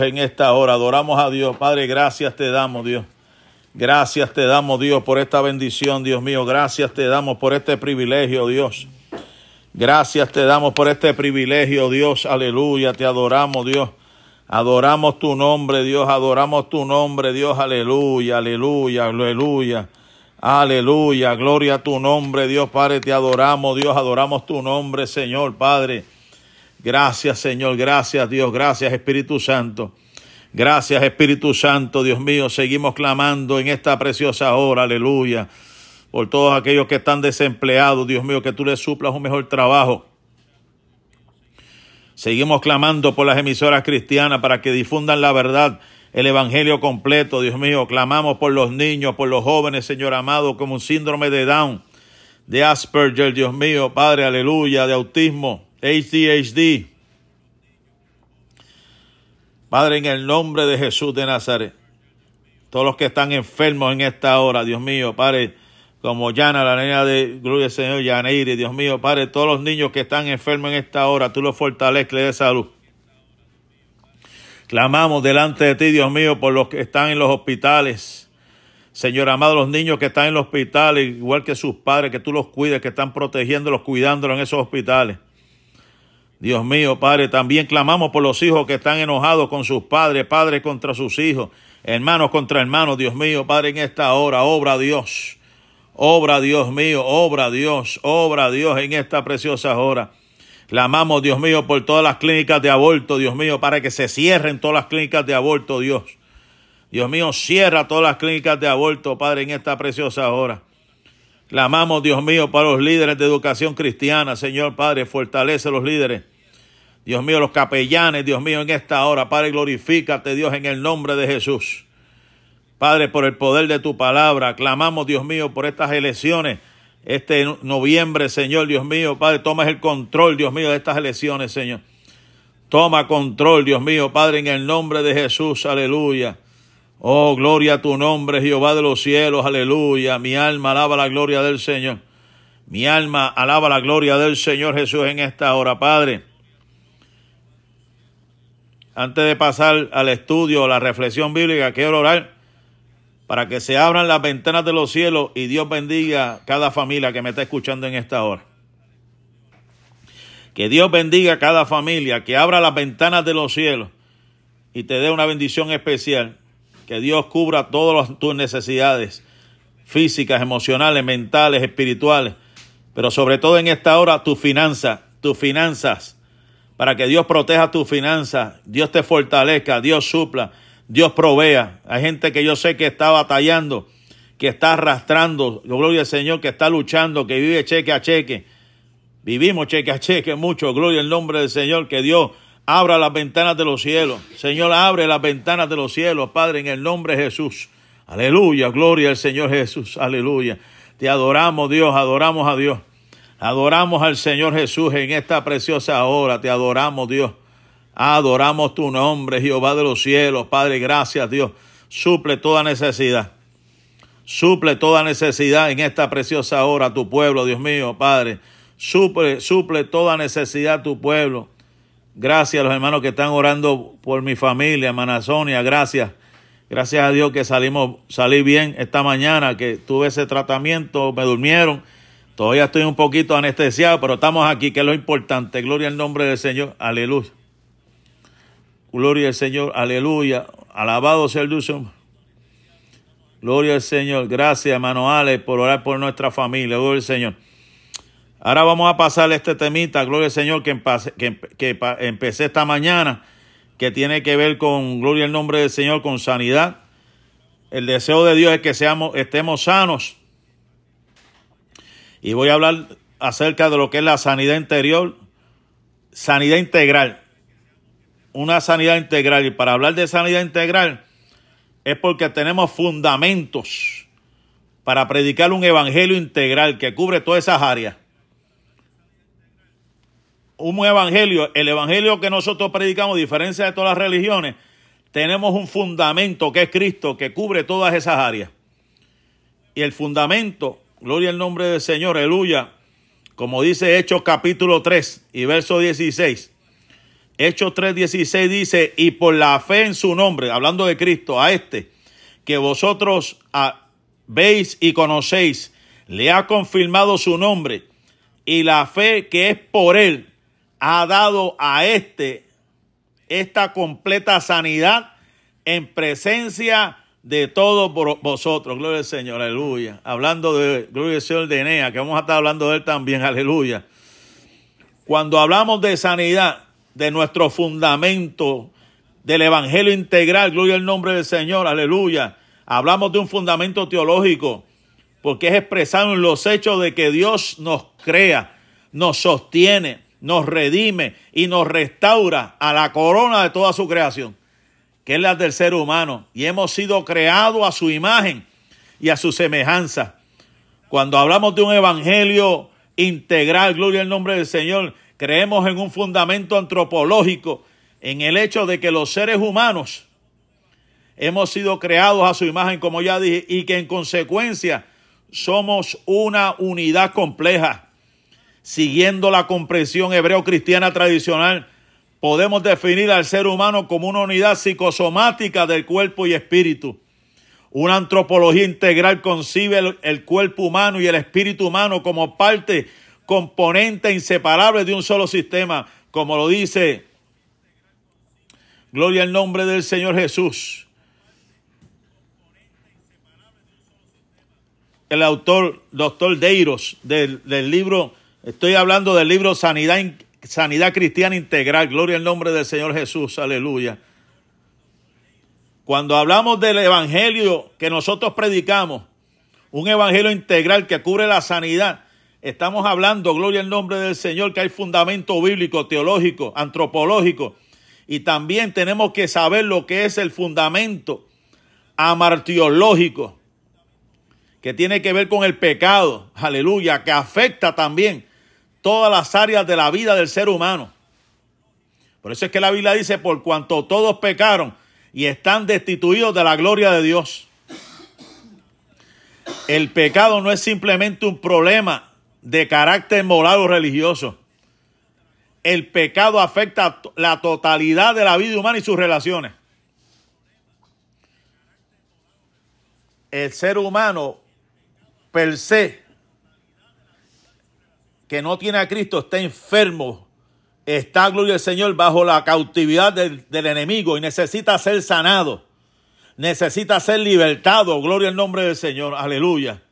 en esta hora. Adoramos a Dios. Padre, gracias te damos, Dios. Gracias te damos, Dios, por esta bendición, Dios mío. Gracias te damos por este privilegio, Dios. Gracias te damos por este privilegio, Dios. Aleluya. Te adoramos, Dios. Adoramos tu nombre, Dios. Adoramos tu nombre, Dios. Aleluya, aleluya, aleluya. Aleluya. Gloria a tu nombre, Dios Padre. Te adoramos, Dios. Adoramos tu nombre, Señor Padre. Gracias, Señor. Gracias, Dios. Gracias, Espíritu Santo. Gracias, Espíritu Santo, Dios mío. Seguimos clamando en esta preciosa hora. Aleluya. Por todos aquellos que están desempleados, Dios mío, que tú les suplas un mejor trabajo. Seguimos clamando por las emisoras cristianas para que difundan la verdad, el evangelio completo, Dios mío. Clamamos por los niños, por los jóvenes, Señor amado, como un síndrome de Down, de Asperger, Dios mío, Padre, aleluya, de autismo, ADHD. Padre, en el nombre de Jesús de Nazaret, todos los que están enfermos en esta hora, Dios mío, Padre, como Yana, la niña de Gloria al Señor, Yaneiri, Dios mío, Padre, todos los niños que están enfermos en esta hora, tú los fortaleces, de salud. Clamamos delante de ti, Dios mío, por los que están en los hospitales. Señor amado, los niños que están en los hospitales, igual que sus padres, que tú los cuides, que están protegiéndolos, cuidándolos en esos hospitales. Dios mío, Padre, también clamamos por los hijos que están enojados con sus padres, padres contra sus hijos, hermanos contra hermanos, Dios mío, Padre, en esta hora, obra Dios. Obra, Dios mío, obra, Dios, obra, Dios, en esta preciosa hora. Clamamos, Dios mío, por todas las clínicas de aborto, Dios mío, para que se cierren todas las clínicas de aborto, Dios. Dios mío, cierra todas las clínicas de aborto, Padre, en esta preciosa hora. Clamamos, Dios mío, para los líderes de educación cristiana, Señor Padre, fortalece a los líderes. Dios mío, los capellanes, Dios mío, en esta hora, Padre, glorifícate, Dios, en el nombre de Jesús. Padre, por el poder de tu palabra, clamamos, Dios mío, por estas elecciones. Este noviembre, Señor, Dios mío, Padre, toma el control, Dios mío, de estas elecciones, Señor. Toma control, Dios mío, Padre, en el nombre de Jesús, aleluya. Oh, gloria a tu nombre, Jehová de los cielos, aleluya. Mi alma alaba la gloria del Señor. Mi alma alaba la gloria del Señor Jesús en esta hora, Padre. Antes de pasar al estudio, a la reflexión bíblica, quiero orar para que se abran las ventanas de los cielos y Dios bendiga cada familia que me está escuchando en esta hora. Que Dios bendiga cada familia, que abra las ventanas de los cielos y te dé una bendición especial. Que Dios cubra todas tus necesidades físicas, emocionales, mentales, espirituales, pero sobre todo en esta hora tus finanzas, tus finanzas, para que Dios proteja tus finanzas, Dios te fortalezca, Dios supla Dios provea. Hay gente que yo sé que está batallando, que está arrastrando, gloria al Señor, que está luchando, que vive cheque a cheque. Vivimos cheque a cheque mucho, gloria al nombre del Señor, que Dios abra las ventanas de los cielos. Señor, abre las ventanas de los cielos, Padre, en el nombre de Jesús. Aleluya, gloria al Señor Jesús, aleluya. Te adoramos, Dios, adoramos a Dios. Adoramos al Señor Jesús en esta preciosa hora, te adoramos, Dios. Adoramos tu nombre, Jehová de los cielos. Padre, gracias, Dios. Suple toda necesidad. Suple toda necesidad en esta preciosa hora, tu pueblo, Dios mío, Padre. Suple, suple toda necesidad tu pueblo. Gracias a los hermanos que están orando por mi familia, hermana Sonia, gracias. Gracias a Dios que salimos, salí bien esta mañana, que tuve ese tratamiento, me durmieron. Todavía estoy un poquito anestesiado, pero estamos aquí, que es lo importante. Gloria al nombre del Señor. Aleluya. Gloria al Señor, aleluya. Alabado sea el dulce. Gloria al Señor. Gracias, hermano Ale, por orar por nuestra familia. Gloria al Señor. Ahora vamos a pasar este temita, gloria al Señor, que, que, empecé esta mañana, que tiene que ver con, gloria al nombre del Señor, con sanidad. El deseo de Dios es que seamos, estemos sanos. Y voy a hablar acerca de lo que es la sanidad interior, sanidad integral una sanidad integral. Y para hablar de sanidad integral es porque tenemos fundamentos para predicar un evangelio integral que cubre todas esas áreas. Un evangelio, el evangelio que nosotros predicamos, a diferencia de todas las religiones, tenemos un fundamento que es Cristo, que cubre todas esas áreas. Y el fundamento, gloria al nombre del Señor, aleluya, como dice Hechos capítulo 3 y verso 16, Hechos 3:16 dice, y por la fe en su nombre, hablando de Cristo, a este, que vosotros veis y conocéis, le ha confirmado su nombre, y la fe que es por él ha dado a este esta completa sanidad en presencia de todos vosotros. Gloria al Señor, aleluya. Hablando de, gloria al Señor de Enea, que vamos a estar hablando de él también, aleluya. Cuando hablamos de sanidad, de nuestro fundamento, del Evangelio integral, gloria al nombre del Señor, aleluya. Hablamos de un fundamento teológico, porque es expresado en los hechos de que Dios nos crea, nos sostiene, nos redime y nos restaura a la corona de toda su creación, que es la del ser humano. Y hemos sido creados a su imagen y a su semejanza. Cuando hablamos de un evangelio integral, gloria al nombre del Señor, creemos en un fundamento antropológico, en el hecho de que los seres humanos hemos sido creados a su imagen, como ya dije, y que en consecuencia somos una unidad compleja siguiendo la comprensión hebreo-cristiana tradicional, podemos definir al ser humano como una unidad psicosomática del cuerpo y espíritu. Una antropología integral concibe el, cuerpo humano y el espíritu humano como parte, componente inseparable de un solo sistema, como lo dice, gloria al nombre del Señor Jesús. El autor, doctor Deiros, del, del libro Estoy hablando del libro Sanidad, Sanidad Cristiana Integral. Gloria al nombre del Señor Jesús. Aleluya. Cuando hablamos del evangelio que nosotros predicamos, un evangelio integral que cubre la sanidad, estamos hablando, gloria al nombre del Señor, que hay fundamento bíblico, teológico, antropológico. Y también tenemos que saber lo que es el fundamento amartiológico, que tiene que ver con el pecado, aleluya, que afecta también todas las áreas de la vida del ser humano. Por eso es que la Biblia dice, por cuanto todos pecaron y están destituidos de la gloria de Dios. El pecado no es simplemente un problema de carácter moral o religioso. El pecado afecta la totalidad de la vida humana y sus relaciones. El ser humano per se que no tiene a Cristo está enfermo, está, gloria al Señor, bajo la cautividad del, enemigo y necesita ser sanado, necesita ser libertado, gloria al nombre del Señor, aleluya.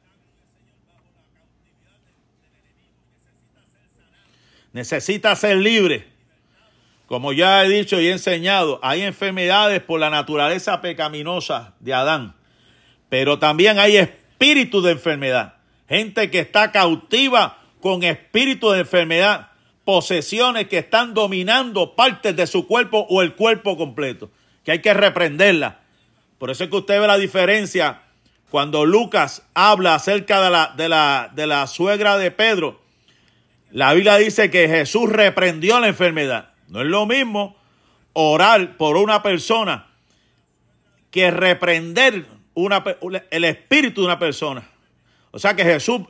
Necesita ser libre. Como ya he dicho y he enseñado, hay enfermedades por la naturaleza pecaminosa de Adán, pero también hay espíritu de enfermedad. Gente que está cautiva con espíritu de enfermedad, posesiones que están dominando partes de su cuerpo o el cuerpo completo, que hay que reprenderla. Por eso es que usted ve la diferencia cuando Lucas habla acerca de la, de la, de la suegra de Pedro. La Biblia dice que Jesús reprendió la enfermedad. No es lo mismo orar por una persona que reprender una, el espíritu de una persona. O sea que Jesús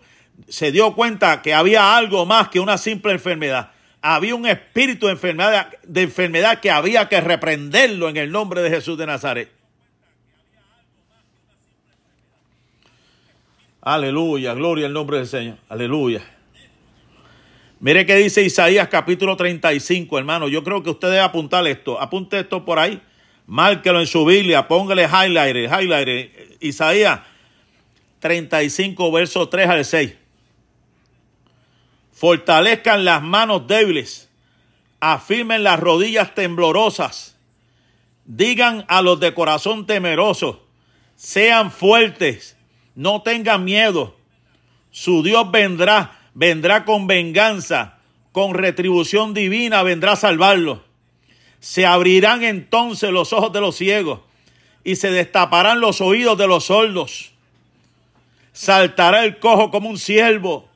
se dio cuenta que había algo más que una simple enfermedad. Había un espíritu de enfermedad, de enfermedad que había que reprenderlo en el nombre de Jesús de Nazaret. Aleluya, gloria al nombre del Señor. Aleluya. Mire qué dice Isaías capítulo 35, hermano. Yo creo que usted debe apuntar esto. Apunte esto por ahí. Márquelo en su Biblia. Póngale highlighter, highlighter. Isaías 35, verso 3 al 6 fortalezcan las manos débiles, afirmen las rodillas temblorosas, digan a los de corazón temeroso, sean fuertes, no tengan miedo, su Dios vendrá, vendrá con venganza, con retribución divina, vendrá a salvarlos. Se abrirán entonces los ojos de los ciegos y se destaparán los oídos de los sordos. Saltará el cojo como un ciervo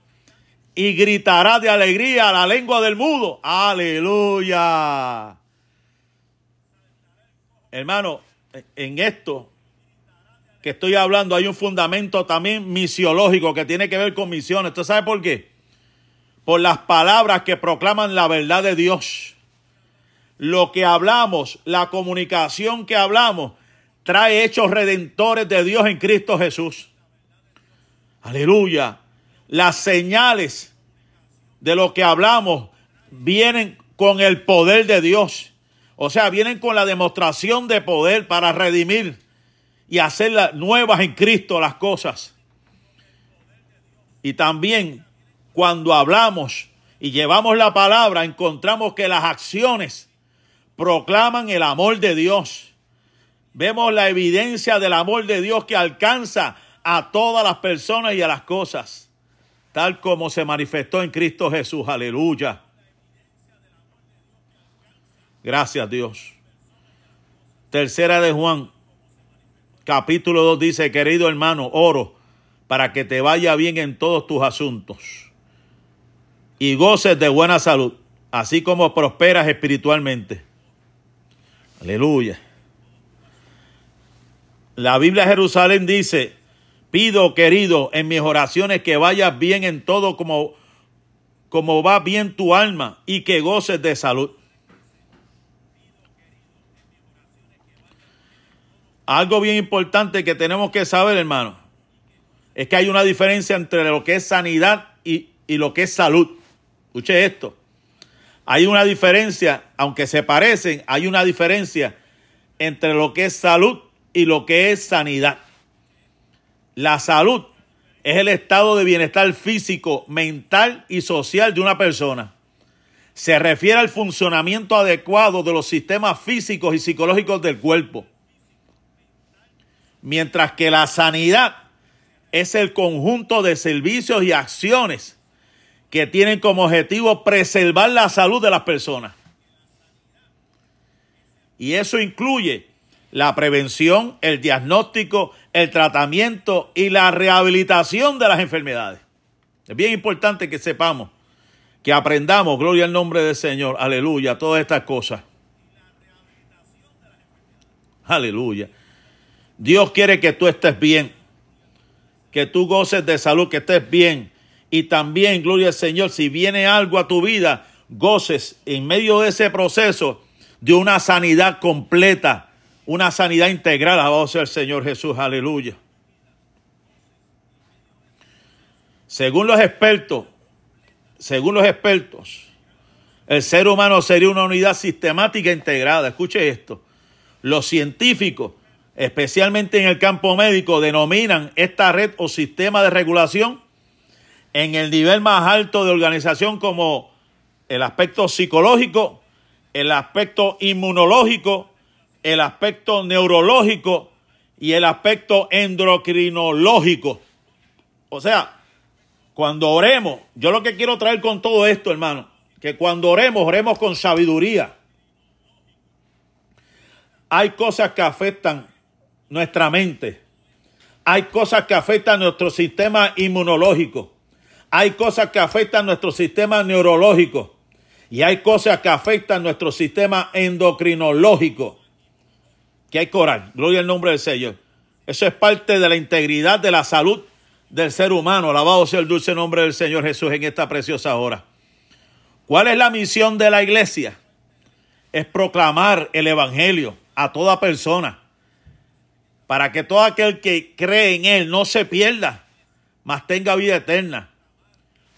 y gritará de alegría la lengua del mudo. Aleluya. Hermano, en esto que estoy hablando hay un fundamento también misiológico que tiene que ver con misiones. ¿Usted sabe por qué? Por las palabras que proclaman la verdad de Dios. lo que hablamos, la comunicación que hablamos, trae hechos redentores de Dios en Cristo Jesús. Aleluya. Las señales de lo que hablamos vienen con el poder de Dios. O sea, vienen con la demostración de poder para redimir y hacer nuevas en Cristo las cosas. Y también cuando hablamos y llevamos la palabra, encontramos que las acciones proclaman el amor de Dios. Vemos la evidencia del amor de Dios que alcanza a todas las personas y a las cosas, tal como se manifestó en Cristo Jesús. Aleluya. Gracias Dios. Tercera de Juan, capítulo 2 dice, querido hermano, oro para que te vaya bien en todos tus asuntos y goces de buena salud, así como prosperas espiritualmente. Aleluya. La Biblia de Jerusalén dice, pido, querido, en mis oraciones que vayas bien en todo como, como va bien tu alma y que goces de salud. Algo bien importante que tenemos que saber, hermano, es que hay una diferencia entre lo que es sanidad y, y lo que es salud. Escuche esto. Hay una diferencia, aunque se parecen, hay una diferencia entre lo que es salud y lo que es sanidad. La salud es el estado de bienestar físico, mental y social de una persona. Se refiere al funcionamiento adecuado de los sistemas físicos y psicológicos del cuerpo mientras que la sanidad es el conjunto de servicios y acciones que tienen como objetivo preservar la salud de las personas. Y eso incluye la prevención, el diagnóstico, el tratamiento y la rehabilitación de las enfermedades. Es bien importante que sepamos, que aprendamos, gloria al nombre del Señor, aleluya, todas estas cosas. Aleluya. Dios quiere que tú estés bien, que tú goces de salud, que estés bien. Y también, gloria al Señor, si viene algo a tu vida, goces en medio de ese proceso de una sanidad completa, una sanidad integral. Alabado sea el Señor Jesús, aleluya. Según los expertos, según los expertos, el ser humano sería una unidad sistemática integrada. Escuche esto. Los científicos especialmente en el campo médico, denominan esta red o sistema de regulación en el nivel más alto de organización como el aspecto psicológico, el aspecto inmunológico, el aspecto neurológico y el aspecto endocrinológico. O sea, cuando oremos, yo lo que quiero traer con todo esto, hermano, que cuando oremos, oremos con sabiduría. Hay cosas que afectan nuestra mente. Hay cosas que afectan nuestro sistema inmunológico. Hay cosas que afectan nuestro sistema neurológico. Y hay cosas que afectan nuestro sistema endocrinológico. Que hay coral. Gloria al nombre del Señor. Eso es parte de la integridad de la salud del ser humano. Alabado sea el dulce nombre del Señor Jesús en esta preciosa hora. ¿Cuál es la misión de la iglesia? Es proclamar el Evangelio a toda persona para que todo aquel que cree en Él no se pierda, mas tenga vida eterna.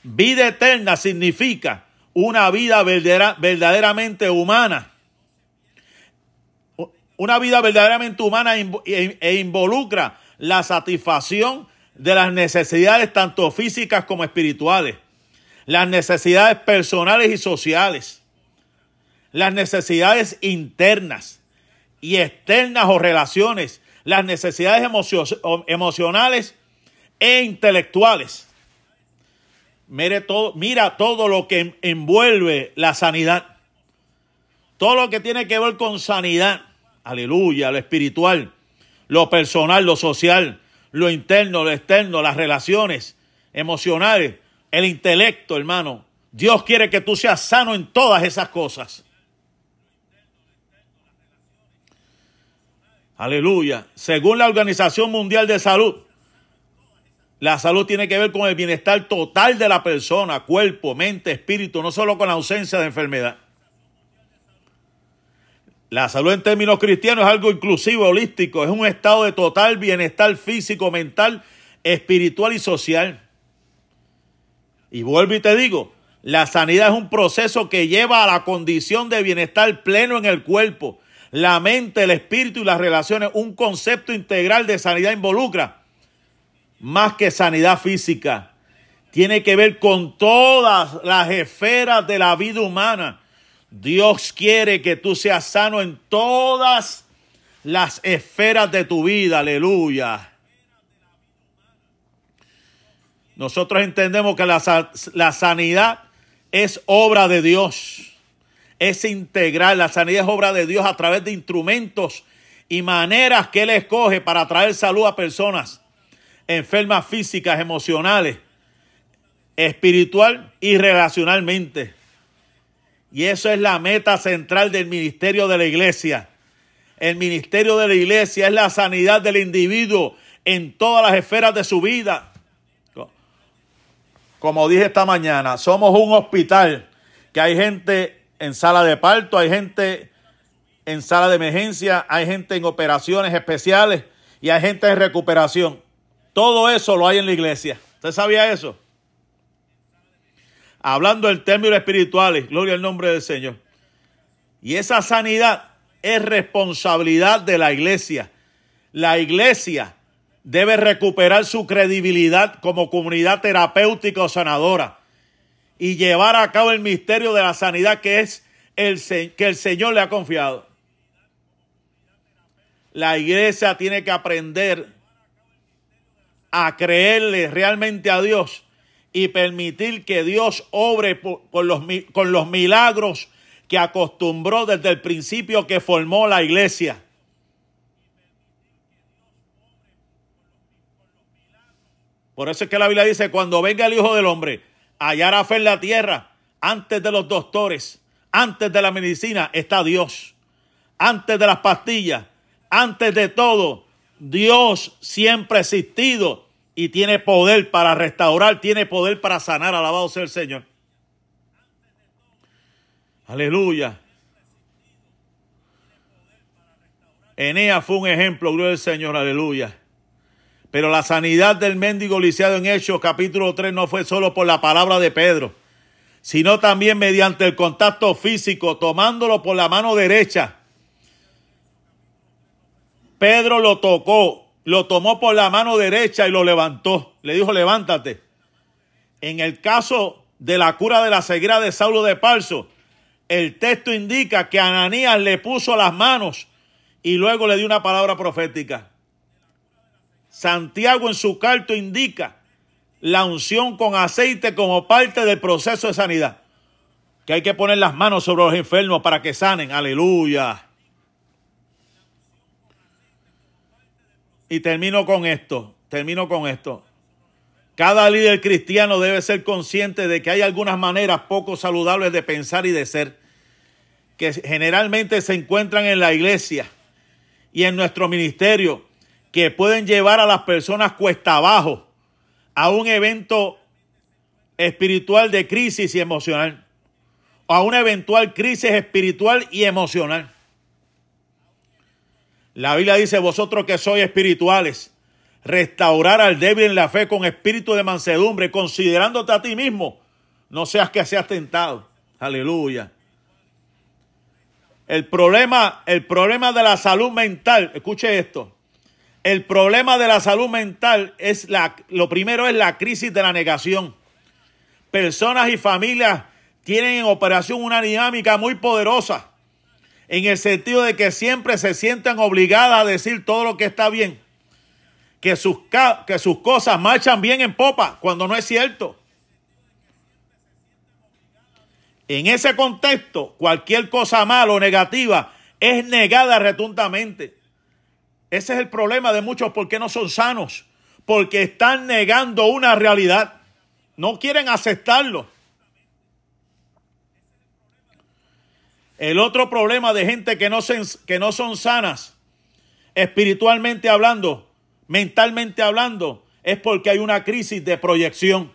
Vida eterna significa una vida verdaderamente humana. Una vida verdaderamente humana e, e involucra la satisfacción de las necesidades tanto físicas como espirituales, las necesidades personales y sociales, las necesidades internas y externas o relaciones las necesidades emocionales e intelectuales. Todo, mira todo lo que envuelve la sanidad. Todo lo que tiene que ver con sanidad. Aleluya, lo espiritual, lo personal, lo social, lo interno, lo externo, las relaciones emocionales, el intelecto, hermano. Dios quiere que tú seas sano en todas esas cosas. Aleluya. Según la Organización Mundial de Salud, la salud tiene que ver con el bienestar total de la persona, cuerpo, mente, espíritu, no solo con la ausencia de enfermedad. La salud en términos cristianos es algo inclusivo, holístico, es un estado de total bienestar físico, mental, espiritual y social. Y vuelvo y te digo, la sanidad es un proceso que lleva a la condición de bienestar pleno en el cuerpo, la mente, el espíritu y las relaciones. Un concepto integral de sanidad involucra más que sanidad física. Tiene que ver con todas las esferas de la vida humana. Dios quiere que tú seas sano en todas las esferas de tu vida. Aleluya. Nosotros entendemos que la, la sanidad es obra de Dios. Es integral. La sanidad es obra de Dios a través de instrumentos y maneras que Él escoge para traer salud a personas enfermas físicas, emocionales, espiritual y relacionalmente. Y eso es la meta central del ministerio de la iglesia. El ministerio de la iglesia es la sanidad del individuo en todas las esferas de su vida como dije esta mañana, somos un hospital que hay gente en sala de parto, hay gente en sala de emergencia, hay gente en operaciones especiales y hay gente en recuperación. Todo eso lo hay en la iglesia. ¿Usted sabía eso? Hablando en términos espirituales, gloria al nombre del Señor. Y esa sanidad es responsabilidad de la iglesia. La iglesia debe recuperar su credibilidad como comunidad terapéutica o sanadora y llevar a cabo el misterio de la sanidad que es el que el Señor le ha confiado. La iglesia tiene que aprender a creerle realmente a Dios y permitir que Dios obre los, con los milagros que acostumbró desde el principio que formó la iglesia. Por eso es que la Biblia dice, cuando venga el Hijo del Hombre, hallará fe en la tierra, antes de los doctores, antes de la medicina, está Dios. Antes de las pastillas, antes de todo, Dios siempre ha existido y tiene poder para restaurar, tiene poder para sanar. Alabado sea el Señor. Aleluya. Enea fue un ejemplo, gloria al Señor, aleluya. Pero la sanidad del mendigo lisiado en Hechos capítulo 3 no fue solo por la palabra de Pedro, sino también mediante el contacto físico, tomándolo por la mano derecha. Pedro lo tocó, lo tomó por la mano derecha y lo levantó. Le dijo, levántate. En el caso de la cura de la ceguera de Saulo de Parso, el texto indica que Ananías le puso las manos y luego le dio una palabra profética. Santiago en su carto indica la unción con aceite como parte del proceso de sanidad. Que hay que poner las manos sobre los enfermos para que sanen. Aleluya. Y termino con esto. Termino con esto. Cada líder cristiano debe ser consciente de que hay algunas maneras poco saludables de pensar y de ser que generalmente se encuentran en la iglesia y en nuestro ministerio que pueden llevar a las personas cuesta abajo a un evento espiritual de crisis y emocional, a una eventual crisis espiritual y emocional. La Biblia dice, vosotros que sois espirituales, restaurar al débil en la fe con espíritu de mansedumbre, considerándote a ti mismo, no seas que seas tentado. Aleluya. El problema, el problema de la salud mental, escuche esto, el problema de la salud mental es la, lo primero es la crisis de la negación. Personas y familias tienen en operación una dinámica muy poderosa, en el sentido de que siempre se sienten obligadas a decir todo lo que está bien, que sus, que sus cosas marchan bien en popa, cuando no es cierto. En ese contexto, cualquier cosa mala o negativa es negada retundamente. Ese es el problema de muchos porque no son sanos, porque están negando una realidad, no quieren aceptarlo. El otro problema de gente que no, que no son sanas, espiritualmente hablando, mentalmente hablando, es porque hay una crisis de proyección.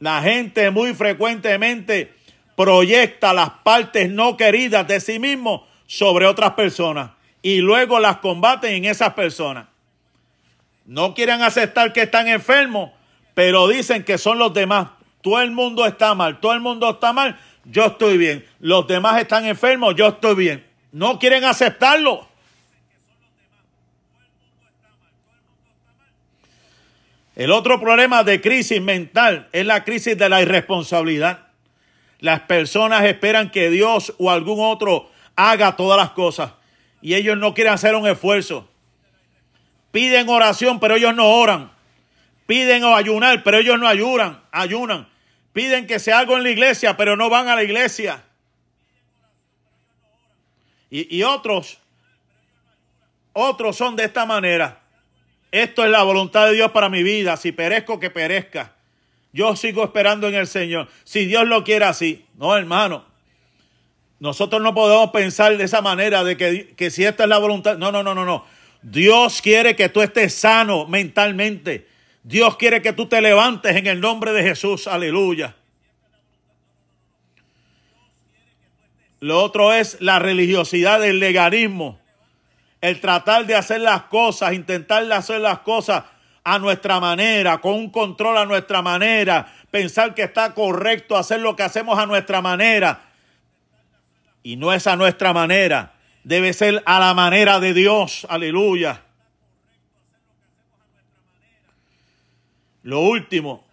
La gente muy frecuentemente proyecta las partes no queridas de sí mismo sobre otras personas y luego las combaten en esas personas. No quieren aceptar que están enfermos, pero dicen que son los demás. Todo el mundo está mal, todo el mundo está mal, yo estoy bien. Los demás están enfermos, yo estoy bien. No quieren aceptarlo. El otro problema de crisis mental es la crisis de la irresponsabilidad. Las personas esperan que Dios o algún otro haga todas las cosas y ellos no quieren hacer un esfuerzo. Piden oración, pero ellos no oran. Piden ayunar, pero ellos no ayunan, ayunan. Piden que se haga en la iglesia, pero no van a la iglesia. Y, y otros, otros son de esta manera. Esto es la voluntad de Dios para mi vida. Si perezco, que perezca. Yo sigo esperando en el Señor. Si Dios lo quiere así. No, hermano. Nosotros no podemos pensar de esa manera, de que, que, si esta es la voluntad. No, no, no, no, no. Dios quiere que tú estés sano mentalmente. Dios quiere que tú te levantes en el nombre de Jesús. Aleluya. Lo otro es la religiosidad del legalismo el tratar de hacer las cosas, intentar hacer las cosas a nuestra manera, con un control a nuestra manera, pensar que está correcto hacer lo que hacemos a nuestra manera. Y no es a nuestra manera, debe ser a la manera de Dios. Aleluya. Lo último,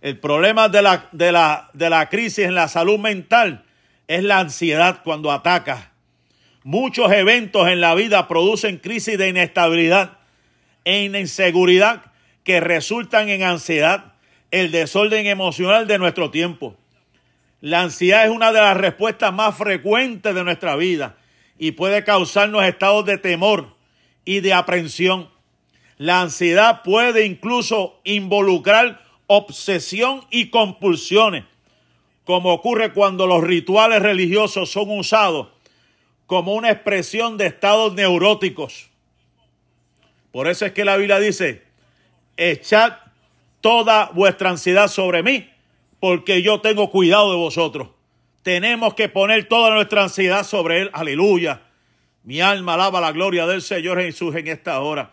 el problema de la, de la, de la crisis en la salud mental es la ansiedad cuando ataca. Muchos eventos en la vida producen crisis de inestabilidad e inseguridad que resultan en ansiedad, el desorden emocional de nuestro tiempo. La ansiedad es una de las respuestas más frecuentes de nuestra vida y puede causarnos estados de temor y de aprensión. La ansiedad puede incluso involucrar obsesión y compulsiones, como ocurre cuando los rituales religiosos son usados como una expresión de estados neuróticos. Por eso es que la Biblia dice, echad toda vuestra ansiedad sobre mí, porque yo tengo cuidado de vosotros. Tenemos que poner toda nuestra ansiedad sobre Él. Aleluya. Mi alma alaba la gloria del Señor Jesús en esta hora.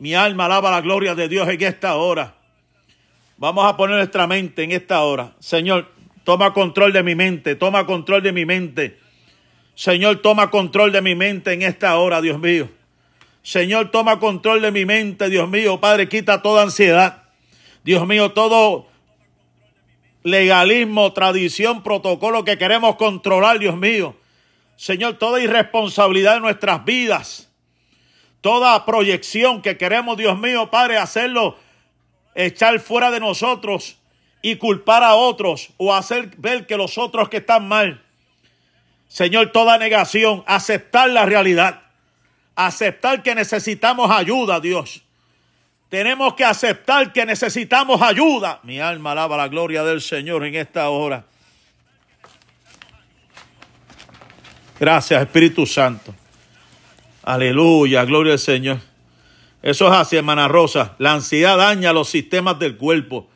Mi alma alaba la gloria de Dios en esta hora. Vamos a poner nuestra mente en esta hora. Señor, toma control de mi mente, toma control de mi mente. Señor, toma control de mi mente en esta hora, Dios mío. Señor, toma control de mi mente, Dios mío. Padre, quita toda ansiedad. Dios mío, todo legalismo, tradición, protocolo que queremos controlar, Dios mío. Señor, toda irresponsabilidad de nuestras vidas. Toda proyección que queremos, Dios mío, Padre, hacerlo, echar fuera de nosotros y culpar a otros o hacer ver que los otros que están mal. Señor, toda negación, aceptar la realidad, aceptar que necesitamos ayuda, Dios. Tenemos que aceptar que necesitamos ayuda. Mi alma alaba la gloria del Señor en esta hora. Gracias, Espíritu Santo. Aleluya, gloria al Señor. Eso es así, hermana Rosa. La ansiedad daña los sistemas del cuerpo.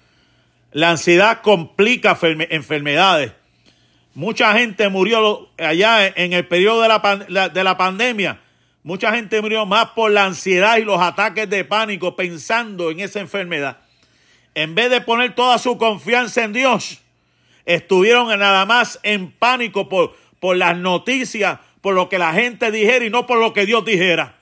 La ansiedad complica enfermedades. Mucha gente murió allá en el periodo de la, de la pandemia. Mucha gente murió más por la ansiedad y los ataques de pánico pensando en esa enfermedad. En vez de poner toda su confianza en Dios, estuvieron nada más en pánico por, por las noticias, por lo que la gente dijera y no por lo que Dios dijera.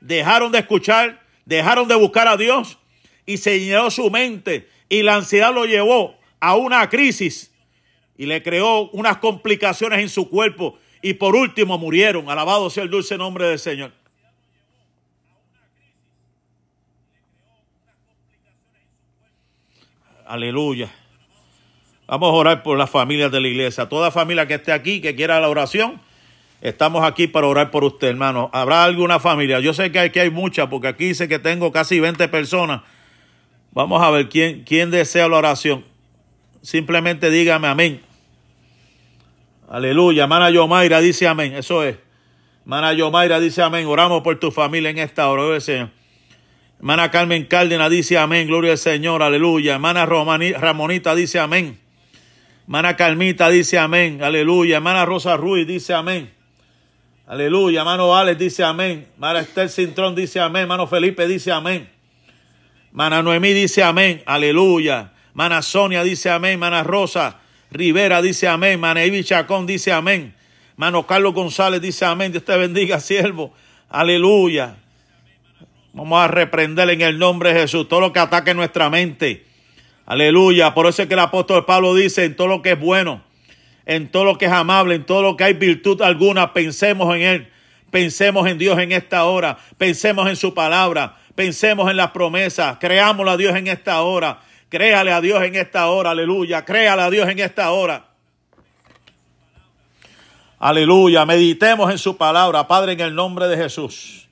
Dejaron de escuchar, dejaron de buscar a Dios y se llenó su mente y la ansiedad lo llevó a una crisis y le creó unas complicaciones en su cuerpo y por último murieron. Alabado sea el dulce nombre del Señor. Aleluya. Vamos a orar por las familias de la iglesia. Toda familia que esté aquí, que quiera la oración, estamos aquí para orar por usted, hermano. ¿Habrá alguna familia? Yo sé que aquí hay muchas, porque aquí dice que tengo casi 20 personas. Vamos a ver quién, quién desea la oración. Simplemente dígame amén. Aleluya. Hermana Yomaira dice amén. Eso es. Hermana Yomaira dice amén. Oramos por tu familia en esta hora. Gloria al Señor. Hermana Carmen Cárdenas dice amén. Gloria al Señor. Aleluya. Hermana Ramonita dice amén. Hermana Carmita dice amén. Aleluya. Hermana Rosa Ruiz dice amén. Aleluya. Hermano Alex dice amén. Hermana Esther Cintrón dice amén. Hermano Felipe dice amén. Hermana Noemí dice amén. Aleluya. Hermana Sonia dice amén. Hermana Rosa Rivera dice amén. Hermana Ivy Chacón dice amén. Hermano Carlos González dice amén. Dios te bendiga, siervo. Aleluya. Vamos a reprender en el nombre de Jesús todo lo que ataque nuestra mente. Aleluya. Por eso es que el apóstol Pablo dice en todo lo que es bueno, en todo lo que es amable, en todo lo que hay virtud alguna, pensemos en Él. Pensemos en Dios en esta hora. Pensemos en su palabra. Pensemos en las promesas. Creámosle a Dios en esta hora. Créale a Dios en esta hora. Aleluya. Créale a Dios en esta hora. Aleluya. Meditemos en su palabra. Padre, en el nombre de Jesús.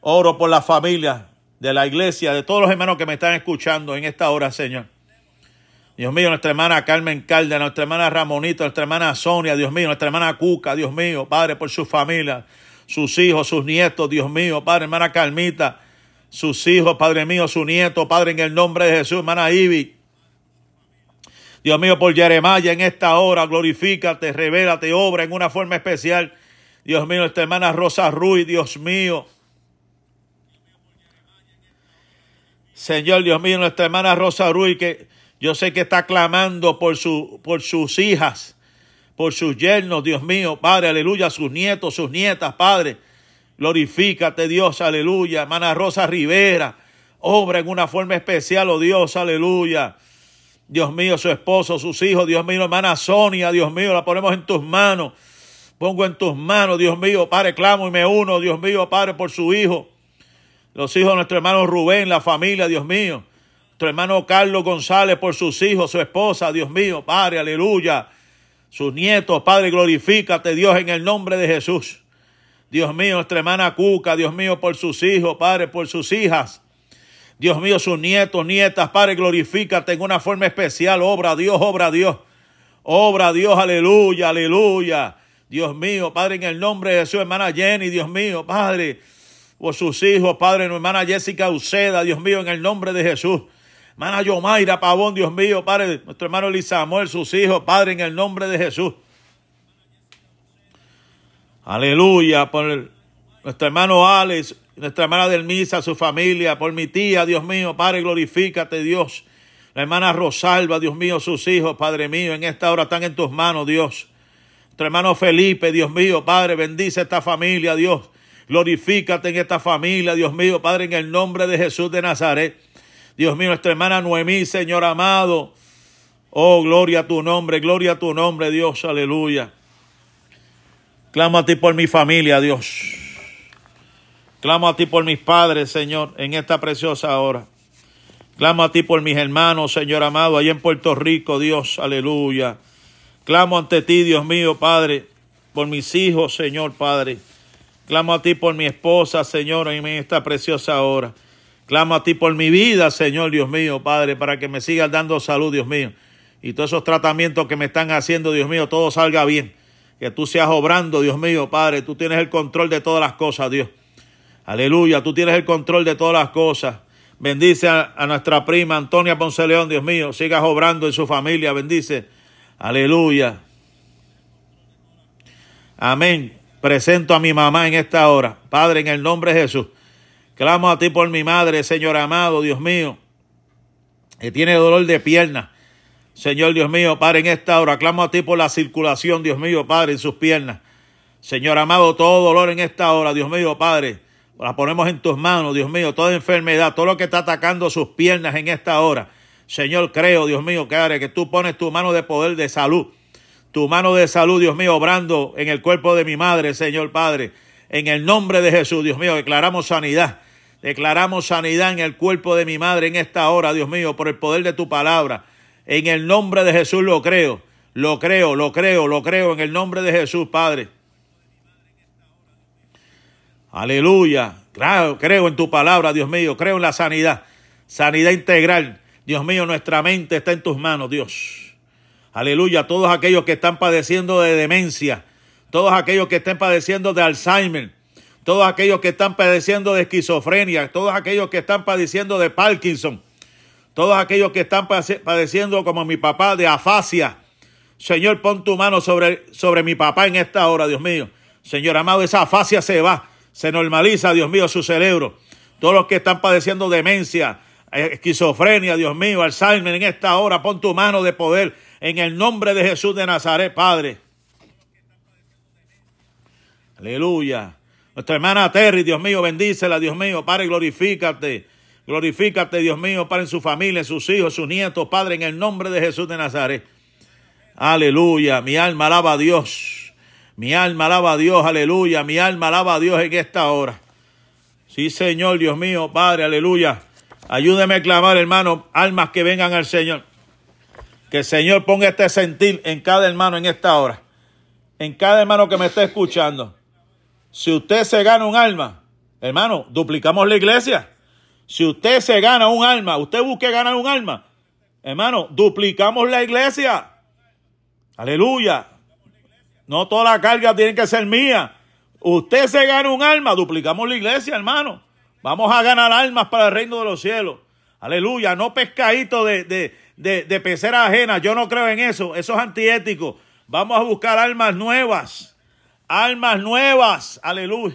Oro por la familia de la iglesia, de todos los hermanos que me están escuchando en esta hora, Señor. Dios mío, nuestra hermana Carmen Calda, nuestra hermana Ramonito, nuestra hermana Sonia, Dios mío, nuestra hermana Cuca, Dios mío, Padre, por su familia, sus hijos, sus nietos, Dios mío, Padre, hermana Carmita, sus hijos, Padre mío, su nieto, Padre, en el nombre de Jesús, hermana Ivy. Dios mío, por Jeremiah en esta hora, glorifícate, revélate, obra en una forma especial. Dios mío, nuestra hermana Rosa Ruiz, Dios mío, Señor Dios mío, nuestra hermana Rosa Ruiz, que yo sé que está clamando por, su, por sus hijas, por sus yernos, Dios mío, Padre, aleluya, sus nietos, sus nietas, Padre. Glorifícate, Dios, aleluya. Hermana Rosa Rivera, obra en una forma especial, oh Dios, aleluya. Dios mío, su esposo, sus hijos, Dios mío, hermana Sonia, Dios mío, la ponemos en tus manos. Pongo en tus manos, Dios mío, Padre, clamo y me uno, Dios mío, Padre, por su hijo los hijos de nuestro hermano Rubén, la familia, Dios mío. Nuestro hermano Carlos González por sus hijos, su esposa, Dios mío, Padre, aleluya. Sus nietos, Padre, glorifícate, Dios, en el nombre de Jesús. Dios mío, nuestra hermana Cuca, Dios mío, por sus hijos, Padre, por sus hijas. Dios mío, sus nietos, nietas, Padre, glorifícate en una forma especial. Obra Dios, obra Dios. Obra Dios, aleluya, aleluya. Dios mío, Padre, en el nombre de Jesús, hermana Jenny, Dios mío, Padre por sus hijos, Padre, hermana Jessica Uceda, Dios mío, en el nombre de Jesús. Hermana Yomaira Pavón, Dios mío, Padre, nuestro hermano Elisa Samuel, sus hijos, Padre, en el nombre de Jesús. Aleluya, por nuestro hermano Alex, nuestra hermana Delmisa, su familia, por mi tía, Dios mío, Padre, glorifícate, Dios. La hermana Rosalba, Dios mío, sus hijos, Padre mío, en esta hora están en tus manos, Dios. Nuestro hermano Felipe, Dios mío, Padre, bendice esta familia, Dios. Glorifícate en esta familia, Dios mío, Padre, en el nombre de Jesús de Nazaret. Dios mío, nuestra hermana Noemí, Señor amado. Oh, gloria a tu nombre, gloria a tu nombre, Dios, aleluya. Clamo a ti por mi familia, Dios. Clamo a ti por mis padres, Señor, en esta preciosa hora. Clamo a ti por mis hermanos, Señor amado, allá en Puerto Rico, Dios, aleluya. Clamo ante ti, Dios mío, Padre, por mis hijos, Señor, Padre. Clamo a ti por mi esposa, Señor, en esta preciosa hora. Clamo a ti por mi vida, Señor, Dios mío, Padre, para que me sigas dando salud, Dios mío. Y todos esos tratamientos que me están haciendo, Dios mío, todo salga bien. Que tú seas obrando, Dios mío, Padre. Tú tienes el control de todas las cosas, Dios. Aleluya, tú tienes el control de todas las cosas. Bendice a, nuestra prima Antonia Ponce León, Dios mío. Sigas obrando en su familia, bendice. Aleluya. Amén. Presento a mi mamá en esta hora. Padre, en el nombre de Jesús. Clamo a ti por mi madre, Señor amado, Dios mío, que tiene dolor de pierna. Señor Dios mío, Padre, en esta hora clamo a ti por la circulación, Dios mío, Padre, en sus piernas. Señor amado, todo dolor en esta hora, Dios mío, Padre, la ponemos en tus manos, Dios mío, toda enfermedad, todo lo que está atacando sus piernas en esta hora. Señor, creo, Dios mío, que, que tú pones tu mano de poder de salud tu mano de salud, Dios mío, obrando en el cuerpo de mi madre, Señor Padre. En el nombre de Jesús, Dios mío, declaramos sanidad. Declaramos sanidad en el cuerpo de mi madre en esta hora, Dios mío, por el poder de tu palabra. En el nombre de Jesús lo creo. Lo creo, lo creo, lo creo en el nombre de Jesús, Padre. Aleluya. Creo, creo en tu palabra, Dios mío. Creo en la sanidad. Sanidad integral. Dios mío, nuestra mente está en tus manos, Dios. Aleluya, todos aquellos que están padeciendo de demencia, todos aquellos que estén padeciendo de Alzheimer, todos aquellos que están padeciendo de esquizofrenia, todos aquellos que están padeciendo de Parkinson, Todos aquellos que están padeciendo como mi papá de afasia. Señor, pon tu mano sobre, sobre mi papá en esta hora, Dios mío. Señor amado, esa afasia se va, se normaliza, Dios mío, su cerebro. Todos los que están padeciendo demencia, eh, esquizofrenia, Dios mío, Alzheimer en esta hora, pon tu mano de poder en el nombre de Jesús de Nazaret, Padre. Aleluya. Nuestra hermana Terry, Dios mío, bendícela, Dios mío, Padre, glorifícate. Glorifícate, Dios mío, Padre, en su familia, en sus hijos, sus nietos, Padre, en el nombre de Jesús de Nazaret. Aleluya. Mi alma alaba a Dios. Mi alma alaba a Dios, aleluya. Mi alma alaba a Dios en esta hora. Sí, Señor, Dios mío, Padre, aleluya. Ayúdeme a clamar, hermano, almas que vengan al Señor. Que el Señor ponga este sentir en cada hermano en esta hora. En cada hermano que me esté escuchando. Si usted se gana un alma, hermano, duplicamos la iglesia. Si usted se gana un alma, usted busque ganar un alma, hermano, duplicamos la iglesia. Aleluya. No toda la carga tiene que ser mía. Usted se gana un alma, duplicamos la iglesia, hermano. Vamos a ganar almas para el reino de los cielos. Aleluya. No pescadito de, de, de, de pecera ajena. Yo no creo en eso. Eso es antiético. Vamos a buscar almas nuevas. Almas nuevas. Aleluya.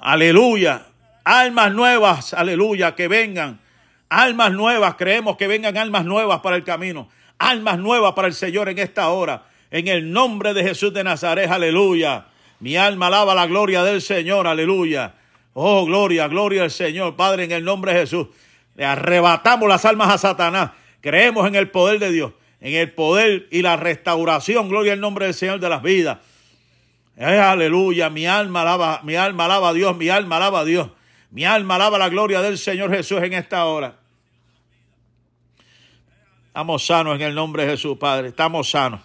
Aleluya. Almas nuevas. Aleluya. Que vengan. Almas nuevas. Creemos que vengan almas nuevas para el camino. Almas nuevas para el Señor en esta hora. En el nombre de Jesús de Nazaret. Aleluya. Mi alma alaba la gloria del Señor. Aleluya. Oh, gloria, gloria al Señor. Padre, en el nombre de Jesús. Le arrebatamos las almas a Satanás. Creemos en el poder de Dios, en el poder y la restauración. Gloria al nombre del Señor de las vidas. Eh, aleluya. Mi alma alaba, mi alma alaba a Dios, mi alma alaba a Dios. Mi alma alaba la gloria del Señor Jesús en esta hora. Estamos sanos en el nombre de Jesús, Padre. Estamos sanos.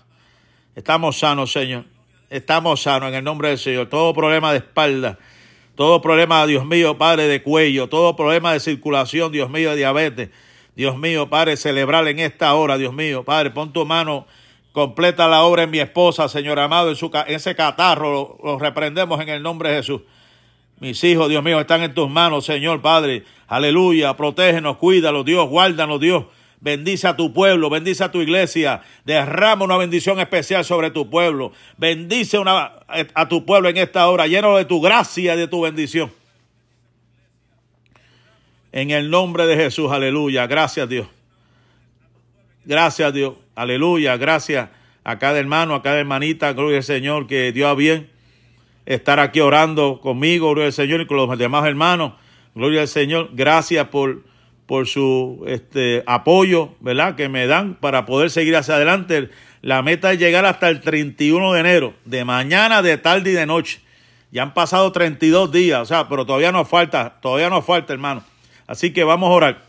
Estamos sanos, Señor. Estamos sanos en el nombre del Señor. Todo problema de espalda, todo problema, Dios mío, Padre, de cuello, todo problema de circulación, Dios mío, de diabetes. Dios mío, Padre, celebrar en esta hora, Dios mío, Padre, pon tu mano, completa la obra en mi esposa, Señor amado, en, su, ese catarro, lo, reprendemos en el nombre de Jesús. Mis hijos, Dios mío, están en tus manos, Señor Padre. Aleluya, protégenos, cuídalos, Dios, guárdanos, Dios. Bendice a tu pueblo, bendice a tu iglesia, derrama una bendición especial sobre tu pueblo. Bendice una, a tu pueblo en esta hora, lleno de tu gracia y de tu bendición. En el nombre de Jesús, aleluya. Gracias Dios. Gracias Dios. Aleluya. Gracias a cada hermano, a cada hermanita. Gloria al Señor que dio a bien estar aquí orando conmigo. Gloria al Señor y con los demás hermanos. Gloria al Señor. Gracias por por su este, apoyo, ¿verdad? Que me dan para poder seguir hacia adelante. La meta es llegar hasta el 31 de enero, de mañana, de tarde y de noche. Ya han pasado 32 días, o sea, pero todavía nos falta, todavía nos falta, hermano. Así que vamos a orar.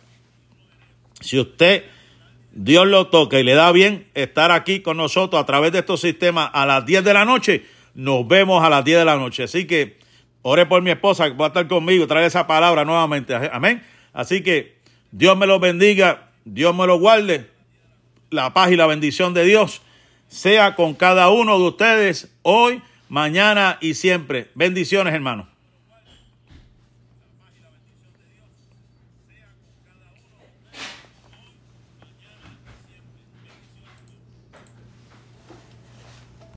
Si usted, Dios lo toca y le da bien estar aquí con nosotros a través de estos sistemas a las 10 de la noche, nos vemos a las 10 de la noche. Así que ore por mi esposa que va a estar conmigo, trae esa palabra nuevamente. Amén. Así que Dios me lo bendiga, Dios me lo guarde. La paz y la bendición de Dios sea con cada uno de ustedes hoy, mañana y siempre. Bendiciones, hermanos.